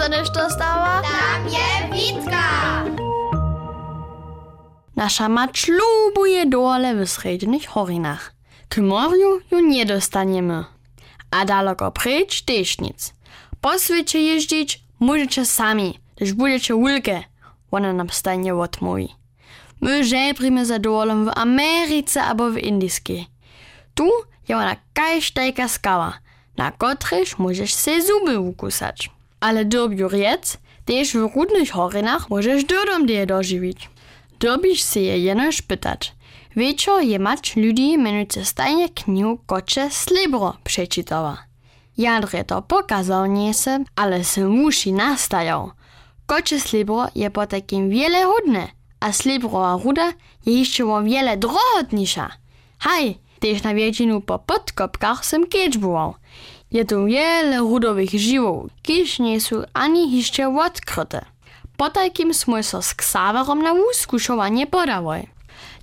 dostaneš to stała? Tam je Witka! Nasza mać lubuje dole w srednych horinach. K morju ju nie dostaniemy. A daleko precz też nic. Po świecie jeździć możecie sami, gdyż budecie ulkę. Ona nam stanie odmówi. My żebrimy za dolem w Ameryce albo w Indyskiej. Tu je ona kajsztajka skała, na kotryż możesz se zuby ukusać. Ale dobiu riec, też w rudnych horinach możesz dodom je dożywić. Dobiš se je jenož pytać. Wieczor je mać ludzi menujce stajnie knihu kocze slibro przeczytała. Jadre to pokazał nie se, ale se musi nastajał. Kocze slibro je po takim wiele hodne, a slibrowa ruda je jeszcze o wiele drohotnisza. Haj, też na wiedzinu po podkopkach sem kiedyś. Je tu wiele rudowych żywów, kiedyś nie są ani jeszcze odkryte. Po takim smo so z Ksaverom na uskušovanje podawaj.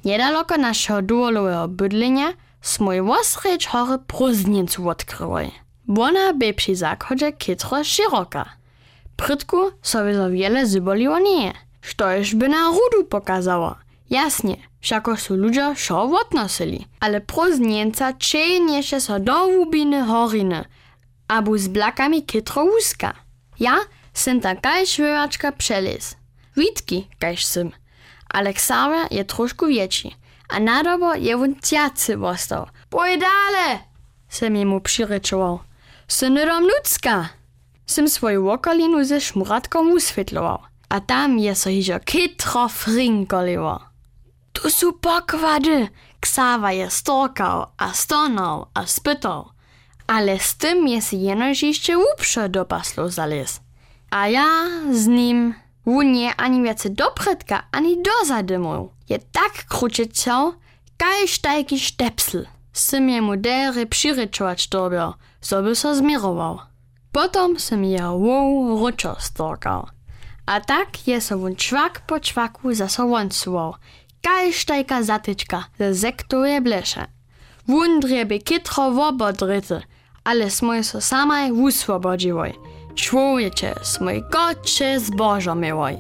Niedaleko naszego duolowego bydlenia smo i wosrecz hory prózdnicu odkrywaj. Ona by przy zakchodzie kitro široka. Prytku sobie za wiele zyboliło nie, što już by na rudu pokazało. Jasnie, wszako są ludzie szo odnosili, ale prózdnieńca czejniesze so do łubiny horiny, abu z blakami kitro łuska. Ja Sym ta kajś wyłaczka przelis. Witki, kajś sym. Aleksander je troszkę większy, a nadobo je on ciacy wostał. Pójdź dalej! Sym jemu przyryczował. Synydom ludzka! Sym swoją okolinu ze szmuratką uswietlował, a tam je so hižo kitro frinkoliło. Tu są pokłady! Ksawa je storkał, a stonął, a spytał. Ale z tym jest jenoż jeszcze łupsze do paslu zalez. A ja z nim wunie ani więcej do predka, ani do zadymu. Je tak kruczyciał, kaj sztajki sztepsl. Sym jemu dery przyryczować dobiał, żeby so zmirował. Potom sym je wow ruczo storkał. A tak je so wun czwak po czwaku za sobą Kaj sztajka zatyczka ze zektuje blesze. Wun drieby kitro wobodryty, ale smo same w swobodzie woj. Człowiecie, smoj kocie z Bożą miłoj.